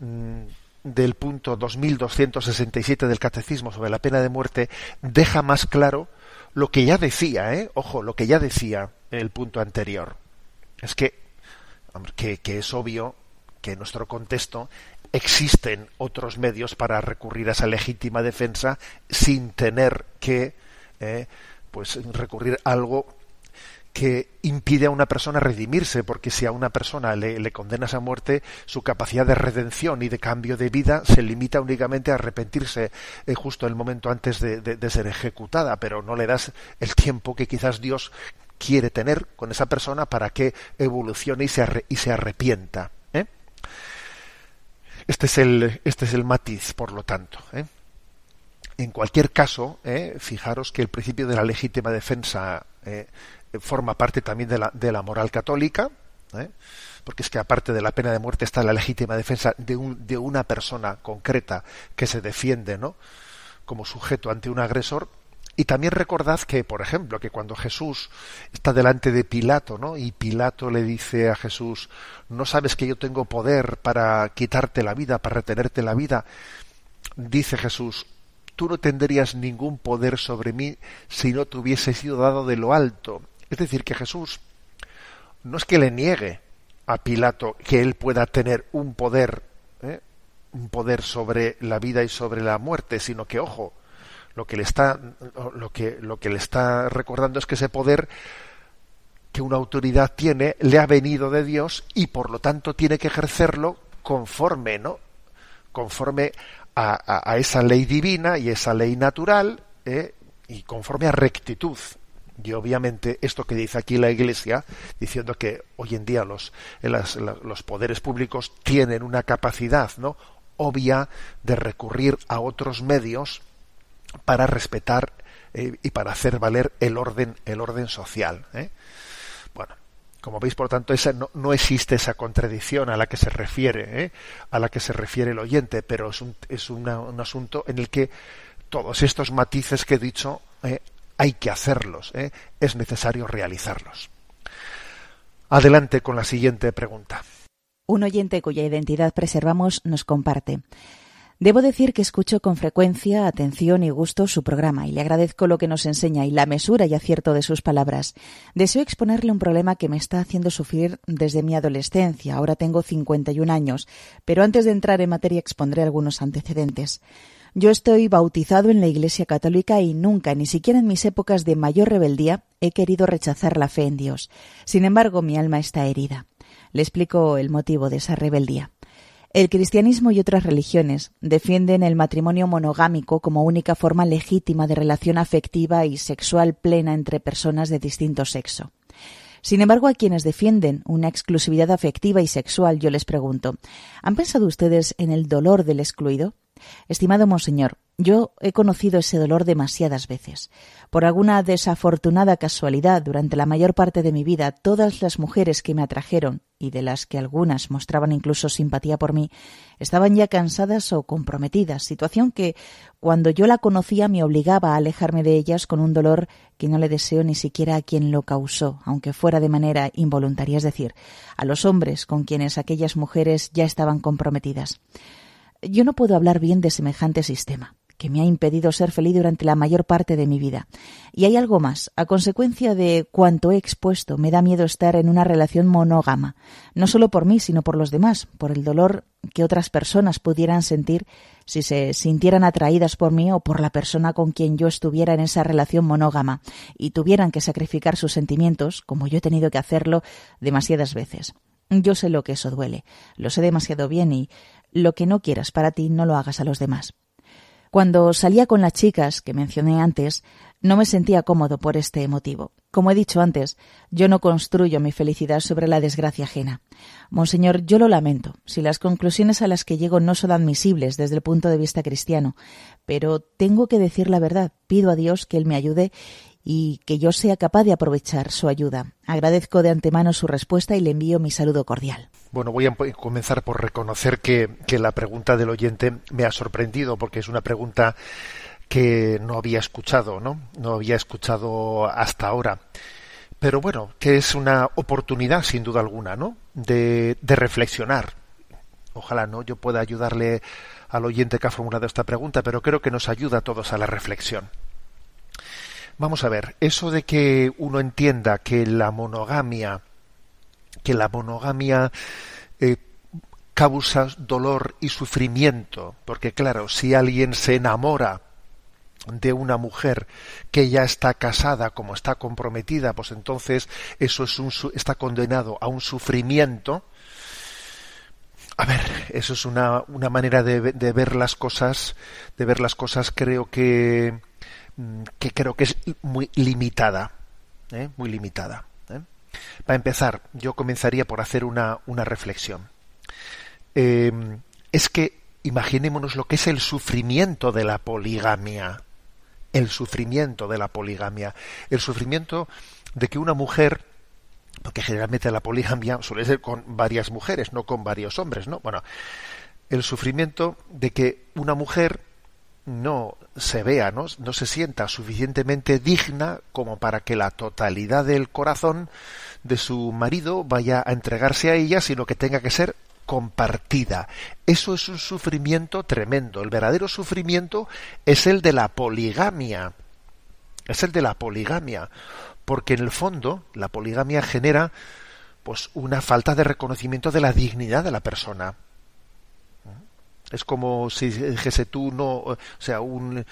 [SPEAKER 1] mm, del punto 2267 del Catecismo sobre la pena de muerte deja más claro lo que ya decía, ¿eh? ojo, lo que ya decía el punto anterior. Es que, que, que es obvio que en nuestro contexto existen otros medios para recurrir a esa legítima defensa sin tener que eh, pues recurrir a algo que impide a una persona redimirse, porque si a una persona le, condenas a muerte, su capacidad de redención y de cambio de vida se limita únicamente a arrepentirse eh, justo el momento antes de, ser ejecutada, pero no le das el tiempo que quizás Dios quiere tener con esa persona para que evolucione y se, y se arrepienta. Este es el, este es el matiz, por lo tanto. ¿eh? En cualquier caso, ¿eh? fijaros que el principio de la legítima defensa ¿eh? forma parte también de la, de la moral católica, porque es que aparte de la pena de muerte está la legítima defensa de, un, de una persona concreta que se defiende ¿no? como sujeto ante un agresor, y también recordad que, por ejemplo, que cuando Jesús está delante de Pilato, ¿no? Y Pilato le dice a Jesús, ¿no sabes que yo tengo poder para quitarte la vida, para retenerte la vida? Dice Jesús, tú no tendrías ningún poder sobre mí si no te hubiese sido dado de lo alto. Es decir, que Jesús no es que le niegue a Pilato que él pueda tener un poder, ¿eh? un poder sobre la vida y sobre la muerte, sino que, ojo, lo que le está lo que lo que le está recordando es que ese poder que una autoridad tiene le ha venido de Dios y por lo tanto tiene que ejercerlo conforme no conforme a, esa ley divina y esa ley natural ¿eh? y conforme a rectitud y obviamente esto que dice aquí la Iglesia, diciendo que hoy en día los, los poderes públicos tienen una capacidad ¿no? obvia de recurrir a otros medios para respetar eh, y para hacer valer el orden, el orden social. ¿eh? Bueno, como veis, por tanto, esa, no, existe esa contradicción a la que se refiere, ¿eh? a la que se refiere el oyente, pero es un, es un asunto en el que todos estos matices que he dicho hay que hacerlos, es necesario realizarlos. Adelante con la siguiente pregunta.
[SPEAKER 3] Un oyente cuya identidad preservamos nos comparte. Debo decir que escucho con frecuencia, atención y gusto su programa y le agradezco lo que nos enseña y la mesura y acierto de sus palabras. Deseo exponerle un problema que me está haciendo sufrir desde mi adolescencia. Ahora tengo 51 años, pero antes de entrar en materia expondré algunos antecedentes. Yo estoy bautizado en la Iglesia Católica y nunca, ni siquiera en mis épocas de mayor rebeldía, he querido rechazar la fe en Dios. Sin embargo, mi alma está herida. Le explico el motivo de esa rebeldía. El cristianismo y otras religiones defienden el matrimonio monogámico como única forma legítima de relación afectiva y sexual plena entre personas de distinto sexo. Sin embargo, a quienes defienden una exclusividad afectiva y sexual, yo les pregunto, ¿han pensado ustedes en el dolor del excluido? Estimado Monseñor, yo he conocido ese dolor demasiadas veces. Por alguna desafortunada casualidad, durante la mayor parte de mi vida, todas las mujeres que me atrajeron, y de las que algunas mostraban incluso simpatía por mí, estaban ya cansadas o comprometidas, situación que, cuando yo la conocía, me obligaba a alejarme de ellas con un dolor que no le deseo ni siquiera a quien lo causó, aunque fuera de manera involuntaria, es decir, a los hombres con quienes aquellas mujeres ya estaban comprometidas. Yo no puedo hablar bien de semejante sistema que me ha impedido ser feliz durante la mayor parte de mi vida. Y hay algo más. A consecuencia de cuanto he expuesto, me da miedo estar en una relación monógama, no solo por mí, sino por los demás, por el dolor que otras personas pudieran sentir si se sintieran atraídas por mí o por la persona con quien yo estuviera en esa relación monógama y tuvieran que sacrificar sus sentimientos, como yo he tenido que hacerlo demasiadas veces. Yo sé lo que eso duele, lo sé demasiado bien y lo que no quieras para ti no lo hagas a los demás. Cuando salía con las chicas que mencioné antes, no me sentía cómodo por este motivo. Como he dicho antes, yo no construyo mi felicidad sobre la desgracia ajena. Monseñor, yo lo lamento, si las conclusiones a las que llego no son admisibles desde el punto de vista cristiano, pero tengo que decir la verdad. Pido a Dios que Él me ayude y que yo sea capaz de aprovechar su ayuda. Agradezco de antemano su respuesta y le envío mi saludo cordial.
[SPEAKER 1] Bueno, voy a comenzar por reconocer que, la pregunta del oyente me ha sorprendido porque es una pregunta que no había escuchado, ¿no? No había escuchado hasta ahora. Pero bueno, que es una oportunidad, sin duda alguna, ¿no? De, de reflexionar. Ojalá, ¿no? Yo pueda ayudarle al oyente que ha formulado esta pregunta, pero creo que nos ayuda a todos a la reflexión. Vamos a ver, eso de que uno entienda que la monogamia, que la monogamia eh, causa dolor y sufrimiento, porque claro, si alguien se enamora de una mujer que ya está casada, como está comprometida, pues entonces eso es un, está condenado a un sufrimiento. A ver, eso es una, una manera de, de ver las cosas, de ver las cosas, creo que que creo que es muy limitada, ¿eh? muy limitada. ¿eh? Para empezar, yo comenzaría por hacer una, una reflexión. Eh, es que imaginémonos lo que es el sufrimiento de la poligamia. El sufrimiento de la poligamia. El sufrimiento de que una mujer, porque generalmente la poligamia suele ser con varias mujeres, no con varios hombres, ¿no? Bueno, el sufrimiento de que una mujer no se vea, ¿no? no se sienta suficientemente digna como para que la totalidad del corazón de su marido vaya a entregarse a ella, sino que tenga que ser compartida. Eso es un sufrimiento tremendo. El verdadero sufrimiento es el de la poligamia. Es el de la poligamia. Porque en el fondo la poligamia genera pues una falta de reconocimiento de la dignidad de la persona es como si dijese tú no, o sea, un,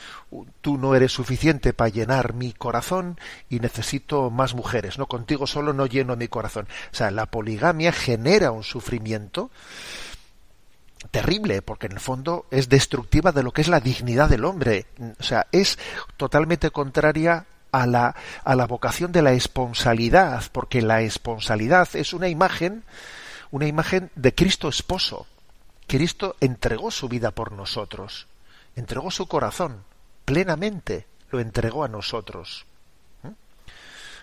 [SPEAKER 1] tú no eres suficiente para llenar mi corazón y necesito más mujeres, no contigo solo no lleno mi corazón. O sea, la poligamia genera un sufrimiento terrible, porque en el fondo es destructiva de lo que es la dignidad del hombre. O sea, es totalmente contraria a la, a la vocación de la esponsalidad, porque la esponsalidad es una imagen, una imagen de Cristo esposo Cristo entregó su vida por nosotros, entregó su corazón plenamente, lo entregó a nosotros.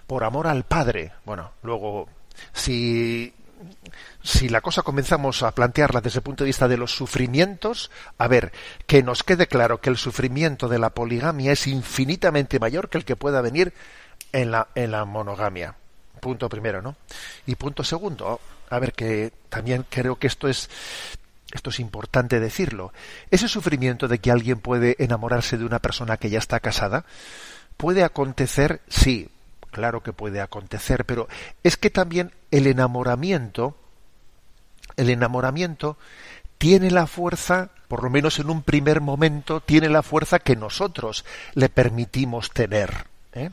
[SPEAKER 1] Por amor al Padre. Bueno, luego, si, si la cosa comenzamos a plantearla desde el punto de vista de los sufrimientos, a ver, que nos quede claro que el sufrimiento de la poligamia es infinitamente mayor que el que pueda venir en la, en la monogamia. Punto primero, ¿no? Y punto segundo, a ver, que también creo que esto es esto es importante decirlo. Ese sufrimiento de que alguien puede enamorarse de una persona que ya está casada puede acontecer, sí, claro que puede acontecer, pero es que también el enamoramiento el enamoramiento tiene la fuerza, por lo menos en un primer momento, tiene la fuerza que nosotros le permitimos tener. ¿eh?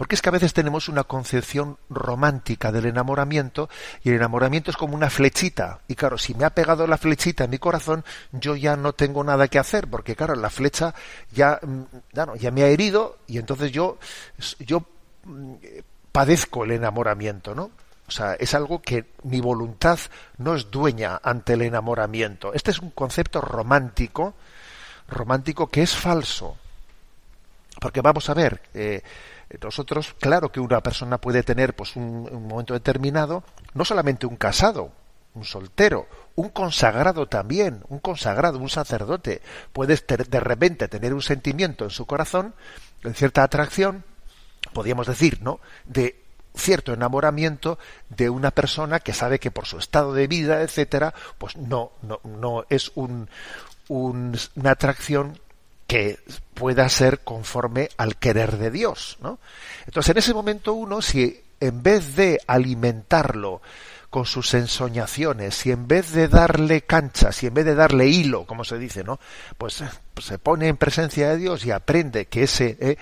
[SPEAKER 1] Porque es que a veces tenemos una concepción romántica del enamoramiento y el enamoramiento es como una flechita. Y claro, si me ha pegado la flechita en mi corazón, yo ya no tengo nada que hacer, porque claro, la flecha ya, mm, ya, ya me ha herido y entonces yo, yo mm, padezco el enamoramiento, ¿no? O sea, es algo que mi voluntad no es dueña ante el enamoramiento. Este es un concepto romántico, romántico que es falso. Porque vamos a ver, eh, nosotros, claro que una persona puede tener pues un, momento determinado, no solamente un casado, un soltero, un consagrado también, un consagrado, un sacerdote, puede de repente tener un sentimiento en su corazón, de cierta atracción, podríamos decir, ¿no? De cierto enamoramiento de una persona que sabe que por su estado de vida, etcétera, pues no, no, no es un, una atracción que pueda ser conforme al querer de Dios, ¿no? Entonces, en ese momento uno, si en vez de alimentarlo con sus ensoñaciones, si en vez de darle cancha, si en vez de darle hilo, como se dice, ¿no? Pues, pues se pone en presencia de Dios y aprende que ese, eh,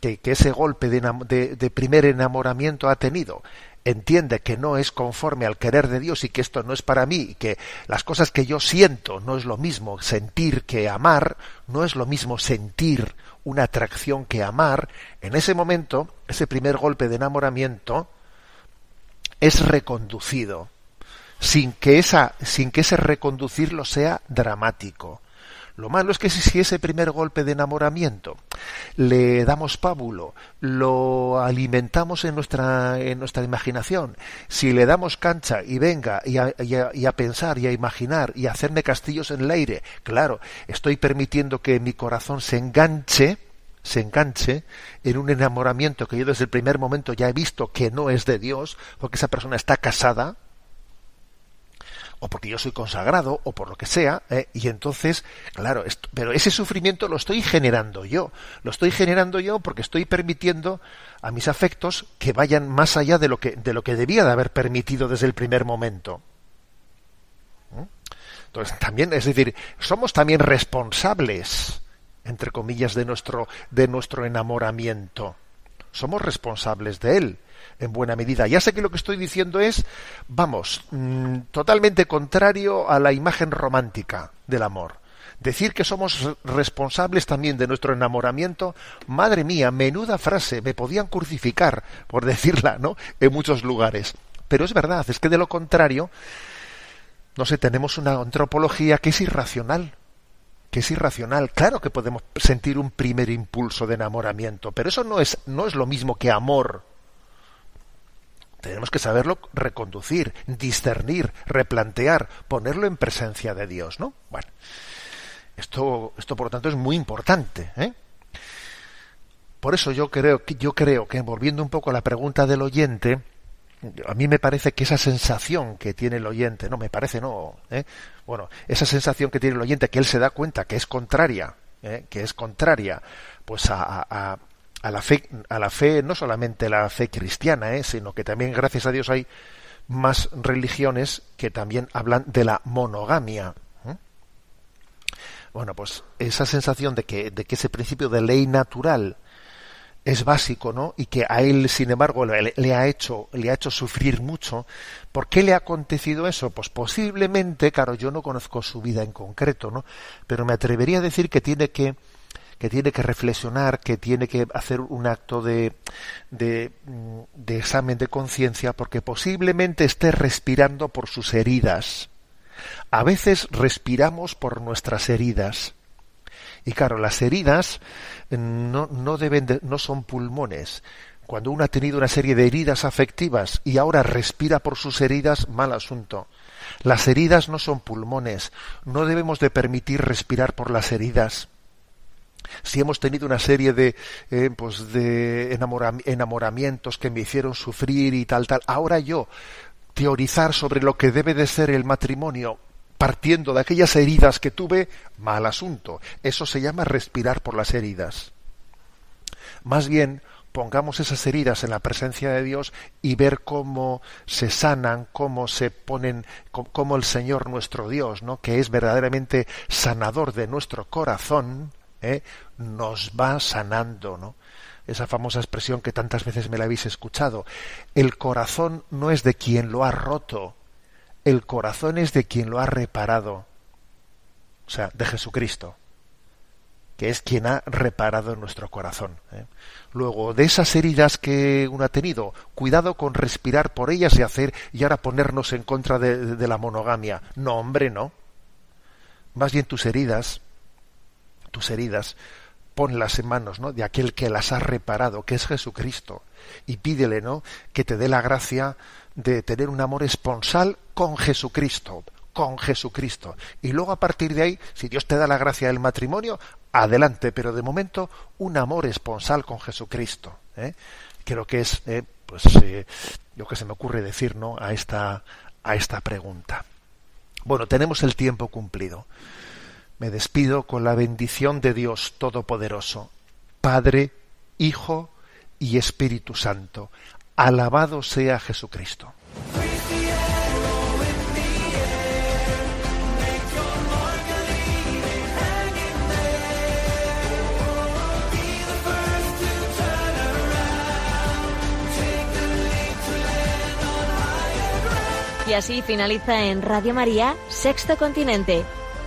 [SPEAKER 1] que, ese golpe de, de primer enamoramiento ha tenido entiende que no es conforme al querer de Dios y que esto no es para mí, y que las cosas que yo siento no es lo mismo sentir que amar, no es lo mismo sentir una atracción que amar, en ese momento, ese primer golpe de enamoramiento es reconducido, sin que, esa, sin que ese reconducirlo sea dramático. Lo malo es que si ese primer golpe de enamoramiento le damos pábulo, lo alimentamos en nuestra, en nuestra imaginación, si le damos cancha y venga y a, y a, pensar y a imaginar y a hacerme castillos en el aire, claro, estoy permitiendo que mi corazón se enganche, se enganche en un enamoramiento que yo desde el primer momento ya he visto que no es de Dios, porque esa persona está casada, o porque yo soy consagrado, o por lo que sea, ¿eh? y entonces, claro, esto, pero ese sufrimiento lo estoy generando yo, lo estoy generando yo porque estoy permitiendo a mis afectos que vayan más allá de lo que, de lo que debía de haber permitido desde el primer momento. ¿Mm? Entonces, también, es decir, somos también responsables, entre comillas, de nuestro, de nuestro enamoramiento. Somos responsables de él en buena medida. Ya sé que lo que estoy diciendo es, vamos, mm, totalmente contrario a la imagen romántica del amor. Decir que somos responsables también de nuestro enamoramiento, madre mía, menuda frase, me podían crucificar por decirla, ¿no? En muchos lugares. Pero es verdad, es que de lo contrario, no sé, tenemos una antropología que es irracional, que es irracional. Claro que podemos sentir un primer impulso de enamoramiento, pero eso no es, no es lo mismo que amor tenemos que saberlo reconducir, discernir, replantear, ponerlo en presencia de Dios, ¿no? Bueno, esto, esto por lo tanto es muy importante, ¿eh? Por eso yo creo que yo creo que volviendo un poco a la pregunta del oyente, a mí me parece que esa sensación que tiene el oyente, no me parece no, ¿eh? bueno, esa sensación que tiene el oyente que él se da cuenta que es contraria, ¿eh? que es contraria, pues a, a la fe, a la fe no solamente la fe cristiana, ¿eh? sino que también, gracias a Dios, hay más religiones que también hablan de la monogamia. ¿eh? Bueno, pues esa sensación de que, de que ese principio de ley natural es básico, ¿no? Y que a él, sin embargo, le, le, ha hecho, le ha hecho sufrir mucho. ¿Por qué le ha acontecido eso? Pues posiblemente, claro, yo no conozco su vida en concreto, ¿no? Pero me atrevería a decir que tiene que que tiene que reflexionar, que tiene que hacer un acto de, de, de examen de conciencia, porque posiblemente esté respirando por sus heridas. A veces respiramos por nuestras heridas. Y claro, las heridas no, no deben no son pulmones. Cuando uno ha tenido una serie de heridas afectivas y ahora respira por sus heridas, mal asunto. Las heridas no son pulmones. No debemos de permitir respirar por las heridas si hemos tenido una serie de, eh, pues de enamoramientos que me hicieron sufrir y tal, tal, ahora yo teorizar sobre lo que debe de ser el matrimonio partiendo de aquellas heridas que tuve, mal asunto. Eso se llama respirar por las heridas. Más bien, pongamos esas heridas en la presencia de Dios y ver cómo se sanan, cómo se ponen, cómo el Señor nuestro Dios, ¿no? que es verdaderamente sanador de nuestro corazón, ¿eh? nos va sanando, ¿no? Esa famosa expresión que tantas veces me la habéis escuchado. El corazón no es de quien lo ha roto, el corazón es de quien lo ha reparado. O sea, de Jesucristo que es quien ha reparado nuestro corazón. ¿eh? Luego, de esas heridas que uno ha tenido, cuidado con respirar por ellas y hacer y ahora ponernos en contra de, la monogamia. No, hombre, no. Más bien tus heridas, tus heridas, ponlas en manos ¿no? de aquel que las ha reparado, que es Jesucristo, y pídele ¿no? que te dé la gracia de tener un amor esponsal con Jesucristo, con Jesucristo. Y luego a partir de ahí, si Dios te da la gracia del matrimonio, adelante, pero de momento un amor esponsal con Jesucristo. ¿eh? Creo que es eh, pues, eh, lo que se me ocurre decir ¿no? a, esta, a esta pregunta. Bueno, tenemos el tiempo cumplido. Me despido con la bendición de Dios Todopoderoso, Padre, Hijo y Espíritu Santo. Alabado sea Jesucristo.
[SPEAKER 4] Y así finaliza en Radio María, Sexto Continente,